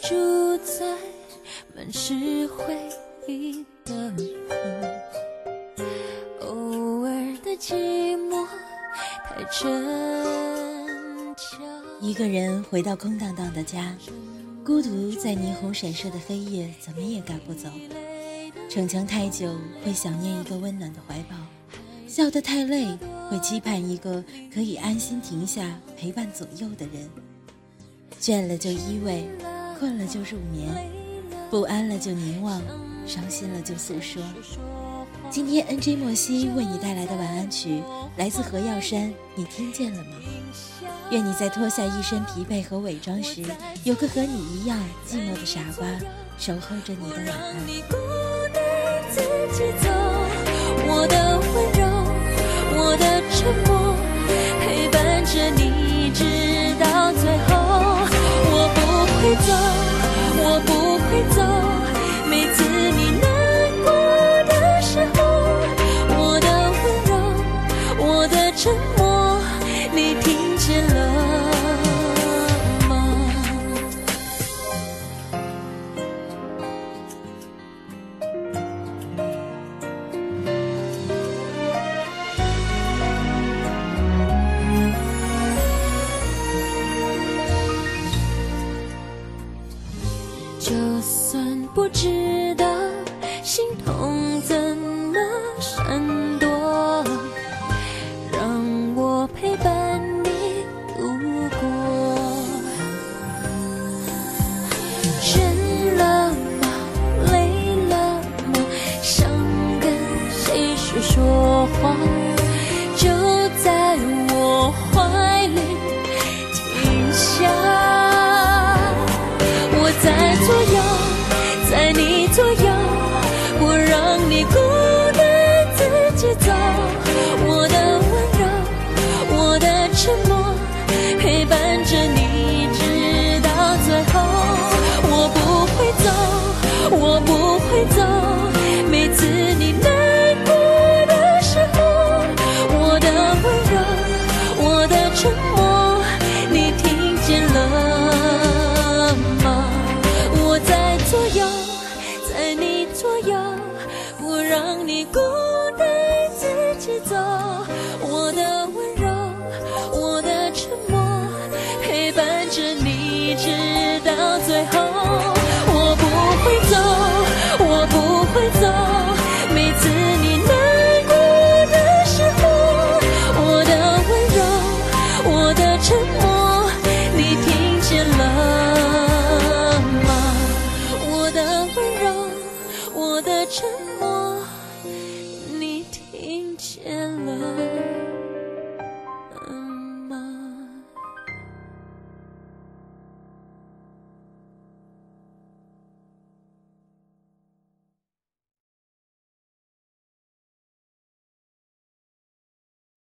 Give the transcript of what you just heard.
的主宰，满是回忆的梦，偶尔的寂寞太逞强。一个人回到空荡荡的家，孤独在霓虹闪烁的黑夜，怎么也赶不走。逞强太久，会想念一个温暖的怀抱；笑得太累，会期盼一个可以安心停下陪伴左右的人。倦了就依偎，困了就入眠，不安了就凝望，伤心了就诉说。今天 NJ 莫西为你带来的晚安曲，来自何耀珊，你听见了吗？愿你在脱下一身疲惫和伪装时，有个和你一样寂寞的傻瓜，守候着你的晚安。我的温柔，我的沉默，陪伴着你直到最后。我不会走，走，痛怎么闪躲，让我陪伴你度过。倦了吗？累了吗？想跟谁说说话？就在我怀里停下。我在左右，你孤单自己走。我的温柔，我的沉默，陪伴着你直到最后。我不会走，我不会走，每次你难过的时候，我的温柔，我的沉默，你听见了吗？我的温柔，我的沉默，你听见了。